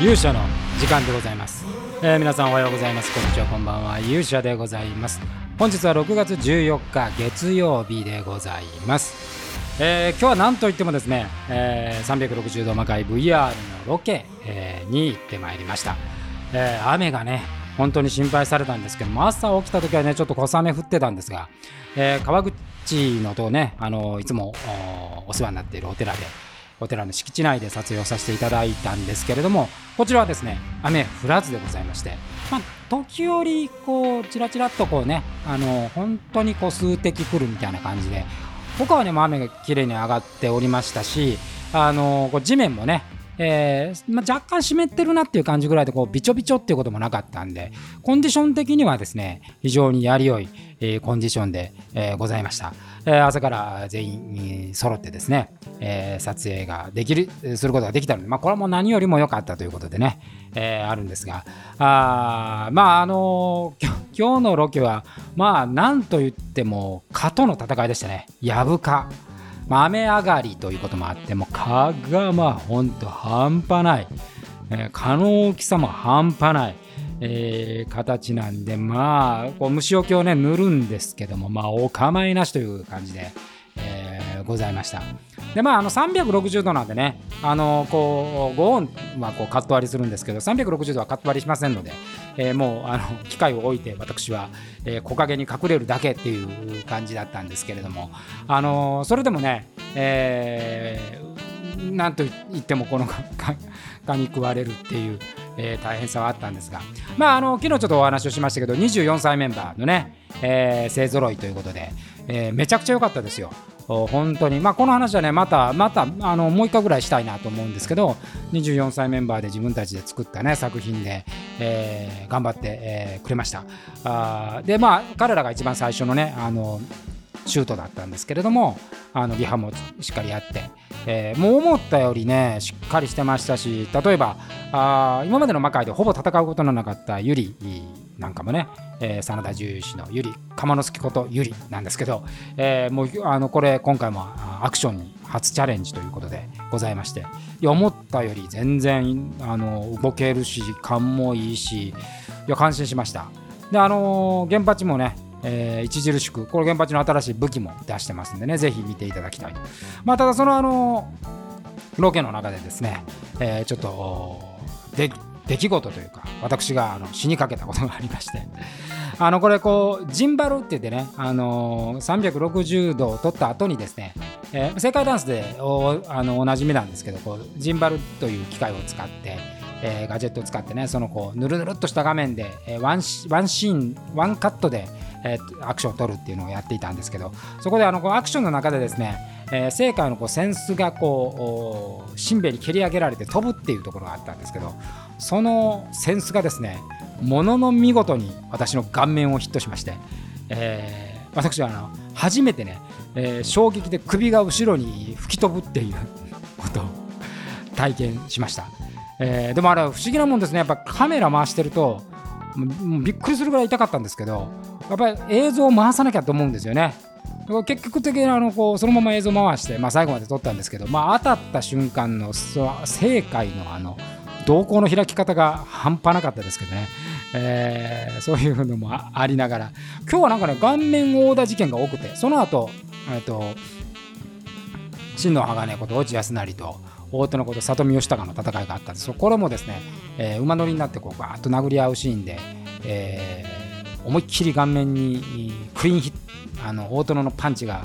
勇者の時間でございます、えー皆さんおはようございます。こんにちはこんばんは。勇者でございます。本日は6月14日月曜日でございます、えー今日は何といってもですね、えー360度魔界 VR のロケ、えーに行ってまいりました、えー雨がね本当に心配されたんですけども朝起きた時はねちょっと小雨降ってたんですが、えー川口のとねあのいつもおお世話になっているお寺でお寺の敷地内で撮影をさせていただいたんですけれどもこちらはですね雨降らずでございまして、まあ、時折こうちらちらっとこうねあの本当にこう数滴降るみたいな感じで他はねもう雨がきれいに上がっておりましたしあのこう地面もねえーまあ、若干湿ってるなっていう感じぐらいでこうびちょびちょっていうこともなかったんでコンディション的にはですね非常にやりよい、えーコンディションで、えーございました、え朝から全員揃ってですね、え撮影ができるすることができたので、まあ、これはもう何よりも良かったということでね、えあるんですがあーまああの今日のロケはまあなんと言っても蚊との戦いでしたね。やぶ蚊。雨上がりということもあってもう蚊がまあほんと半端ない、えー蚊の大きさも半端ない、えー形なんでまあこう虫除けをね塗るんですけどもまあお構いなしという感じで、えーございました。でまああの360度なんでねあのこう5音はこうカット割りするんですけど360度はカット割りしませんので、えーもうあの機械を置いて私は、えー木陰に隠れるだけっていう感じだったんですけれどもあのそれでもね、えーなんと言ってもこの蚊に食われるっていう、えー大変さはあったんですが、まあ、あの昨日ちょっとお話をしましたけど24歳メンバーのね、えー勢ぞろいということで、えーめちゃくちゃ良かったですよ。本当に、まあ、この話はねまたまたあのもう一回ぐらいしたいなと思うんですけど24歳メンバーで自分たちで作ったね作品で、えー頑張って、えーくれましたあでまあ彼らが一番最初のねあのシュートだったんですけれどもあのリハもしっかりやって、えーもう思ったよりねしっかりしてましたし例えばあ今までの魔界でほぼ戦うことのなかったユリなんかもね、えー真田重士のユリ釜之助ことユリなんですけど、えーもうあのこれ今回もアクションに初チャレンジということでございましていや思ったより全然あの動けるし勘もいいしいや感心しました。であのー原発もねえー著しくこれ原発の新しい武器も出してますんでねぜひ見ていただきたいと。まあただそのあのロケの中でですね、えーちょっとで出来事というか私があの死にかけたことがありまして。あのこれこうジンバルって言ってね、あのー360度を取った後にですね、えー世界ダンスでおあのおなじみなんですけどこうジンバルという機械を使って、えーガジェットを使ってねそのこうぬるぬるっとした画面で、えーワンワンシーンワンカットで、えーアクションを取るっていうのをやっていたんですけどそこであのこうアクションの中でですね、えー、聖火のこうセンスがこうしんべに蹴り上げられて飛ぶっていうところがあったんですけどそのセンスがですねものの見事に私の顔面をヒットしまして、えー私はあの初めてね、えー衝撃で首が後ろに吹き飛ぶっていうことを体験しました、えーでもあれは不思議なもんですね。やっぱカメラ回してるとびっくりするぐらい痛かったんですけどやっぱり映像を回さなきゃと思うんですよね。結局的にあのこうそのまま映像回して、まあ、最後まで撮ったんですけど、まあ、当たった瞬間の正解のあの瞳孔の開き方が半端なかったですけどね、えーそういうのもありながら。今日はなんかね顔面殴打事件が多くてその後えっと真の鋼こと落合康成と大手のこと里見義孝の戦いがあったんです。これもですね、えー馬乗りになってこうバーッと殴り合うシーンで、えー思いっきり顔面にクリーンヒットあの大殿のパンチが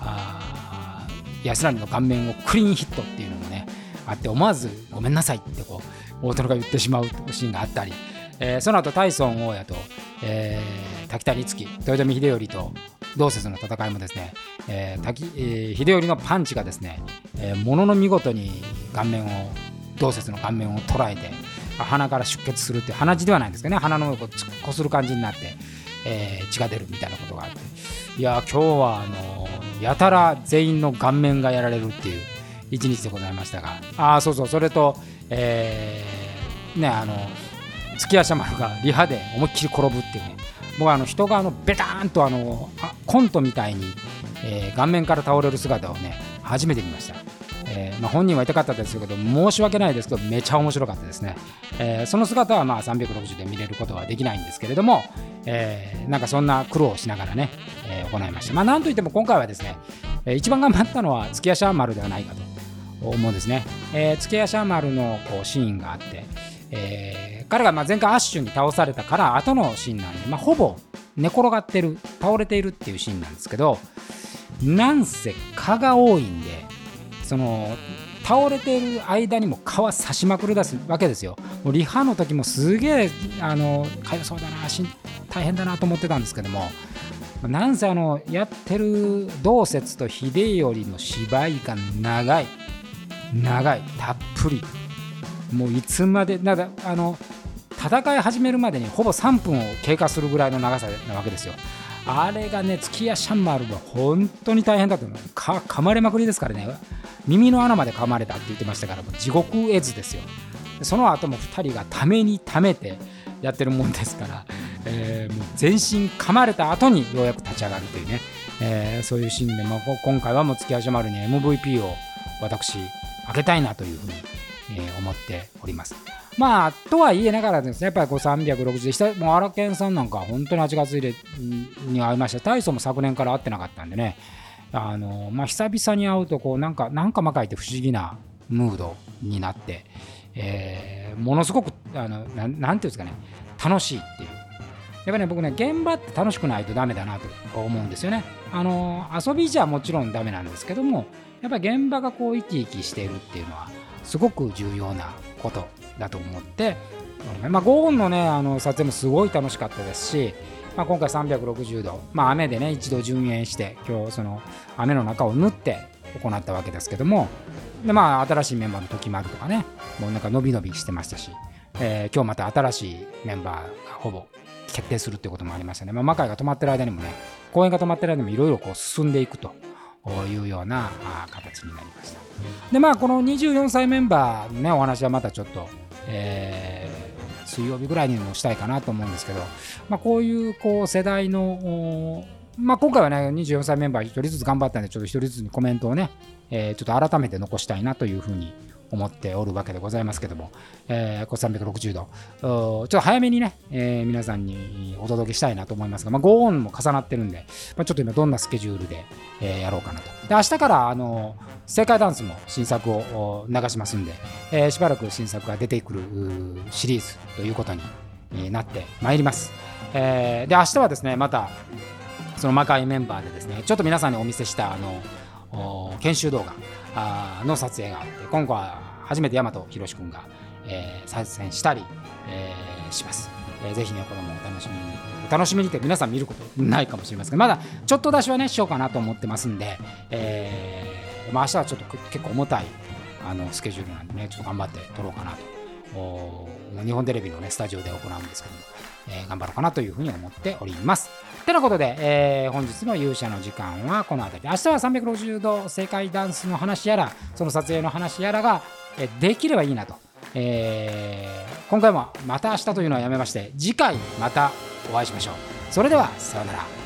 あー安成の顔面をクリーンヒットっていうのもねあって思わずごめんなさいってこう大殿が言ってしまうシーンがあったり、えーその後タイソン大谷と、えー滝谷月豊臣秀頼と同説の戦いもですね、えー滝えー秀頼のパンチがですね、えーものの見事に顔面を同説の顔面を捉えて鼻から出血するって鼻血ではないんですけどね鼻の上をこうつこする感じになって、えー血が出るみたいなことがあって。いや今日はあのやたら全員の顔面がやられるっていう一日でございましたが。あそうそうそれと、えーねあの月足丸がリハで思いっきり転ぶっていうね。僕はあの人があのベターンとあのコントみたいに、えー顔面から倒れる姿をね初めて見ました、えーまあ、本人は痛かったですけど申し訳ないですけどめちゃ面白かったですね、えー、その姿はまあ360で見れることはできないんですけれども、えー、なんかそんな苦労をしながらね、えー、行いましたまあなんといっても今回はですね、え、一番頑張ったのは月屋シャーマルではないかと思うんですね、えー、月屋シャーマルのこうシーンがあって、えー、彼がまあ前回アッシュに倒されたから後のシーンなんで、まあ、ほぼ寝転がってる倒れているっていうシーンなんですけどなんせ蚊が多いんでその倒れてる間にも皮刺しまくり出すわけですよ。もうリハの時もすげえあのかゆそうだなし大変だなと思ってたんですけどもなんせあのやってる同説と秀頼の芝居が長い長いたっぷり。もういつまでなんかあの戦い始めるまでにほぼ3分を経過するぐらいの長さなわけですよ。あれがね月屋シャンマルは本当に大変だと思うか噛まれまくりですからね。耳の穴まで噛まれたって言ってましたからもう地獄絵図ですよ。その後も2人がためにためてやってるもんですから、えー、もう全身噛まれた後にようやく立ち上がるというね、えー、そういうシーンで、まあ、今回はもう月橋丸に MVP を私あげたいなというふうに、えー、思っております。まあ、とは言えながらですね、やっぱりこう360で、もう荒研さんなんか本当に8月入れに会いました。大層も昨年から会ってなかったんでね、あのまあ、久々に会うとこうなんかなんかまかいて不思議なムードになって、えー、ものすごくあのななんていうんですかね。楽しいっていう。やっぱね僕ね現場って楽しくないとダメだなと思うんですよね。あの遊びじゃもちろんダメなんですけどもやっぱり現場がこう生き生きしているっていうのはすごく重要なことだと思って、まあ、ゴーンのねあの撮影もすごい楽しかったですしまあ、今回360度、まあ、雨でね一度順延して今日その雨の中を縫って行ったわけですけどもで、まあ、新しいメンバーの時丸とかねもうなんか伸び伸びしてましたし、えー、今日また新しいメンバーがほぼ決定するっていうこともありましたね、まあ、魔界が止まってる間にもね公演が止まってる間にもいろいろこう進んでいくというような形になりました。でまあこの24歳メンバーのねお話はまたちょっと、えー水曜日ぐらいにもしたいかなと思うんですけど、まあ、こういうこう世代の、まあ、今回はね24歳メンバー1人ずつ頑張ったんでちょっと1人ずつにコメントをね、えー、ちょっと改めて残したいなというふうに思っておるわけでございますけども、えー、こ360度ちょっと早めにね、えー、皆さんにお届けしたいなと思いますが、まあ、5音も重なってるんで、まあ、ちょっと今どんなスケジュールで、えー、やろうかなと。で明日からあの正解ダンスも新作を流しますんで、えー、しばらく新作が出てくるシリーズということになってまいります、えー、で明日はですねまたその魔界メンバーでですねちょっと皆さんにお見せしたあの研修動画の撮影があって今回は初めて大和宏君が、えー、参戦したり、えー、します、えー、ぜひねこれもお楽しみにお楽しみにって皆さん見ることないかもしれませんがまだちょっと出しはねしようかなと思ってますんで、えーまあ、明日はちょっと結構重たいあのスケジュールなんでねちょっと頑張って撮ろうかなと日本テレビのねスタジオで行うんですけどもえー、頑張ろうかなというふうに思っております。てなことで、えー、本日の勇者の時間はこの辺り明日は360度世界ダンスの話やらその撮影の話やらが、え、できればいいなと、えー、今回もまた明日というのはやめまして次回またお会いしましょう。それではさようなら。